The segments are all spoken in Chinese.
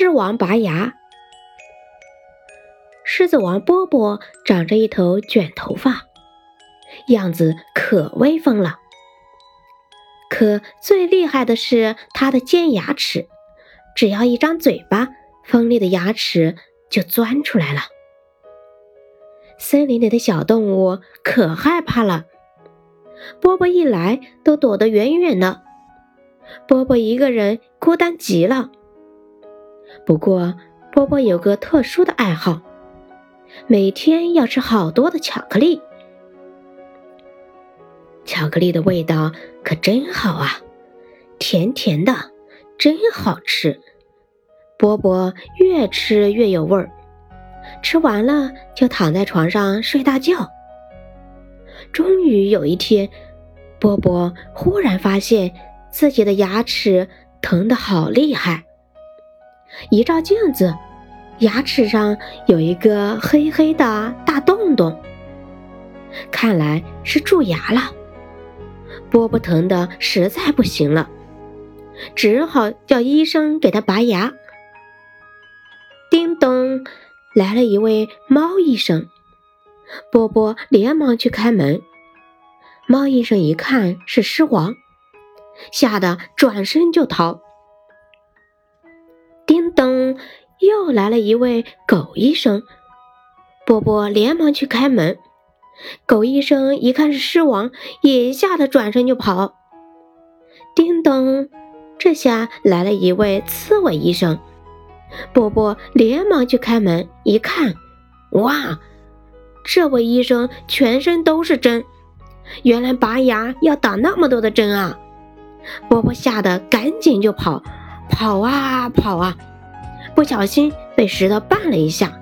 狮王拔牙。狮子王波波长着一头卷头发，样子可威风了。可最厉害的是他的尖牙齿，只要一张嘴巴，锋利的牙齿就钻出来了。森林里的小动物可害怕了，波波一来都躲得远远的。波波一个人孤单极了。不过，波波有个特殊的爱好，每天要吃好多的巧克力。巧克力的味道可真好啊，甜甜的，真好吃。波波越吃越有味儿。吃完了就躺在床上睡大觉。终于有一天，波波忽然发现自己的牙齿疼得好厉害。一照镜子，牙齿上有一个黑黑的大洞洞，看来是蛀牙了。波波疼得实在不行了，只好叫医生给他拔牙。叮咚。来了一位猫医生，波波连忙去开门。猫医生一看是狮王，吓得转身就逃。又来了一位狗医生，波波连忙去开门。狗医生一看是狮王，也吓得转身就跑。叮咚，这下来了一位刺猬医生。波波连忙去开门，一看，哇，这位医生全身都是针，原来拔牙要打那么多的针啊！波波吓得赶紧就跑，跑啊跑啊，不小心被石头绊了一下，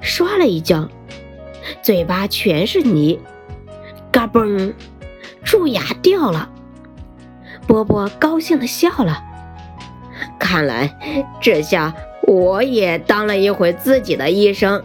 摔了一跤，嘴巴全是泥，嘎嘣，蛀牙掉了。波波高兴的笑了，看来这下。我也当了一回自己的医生。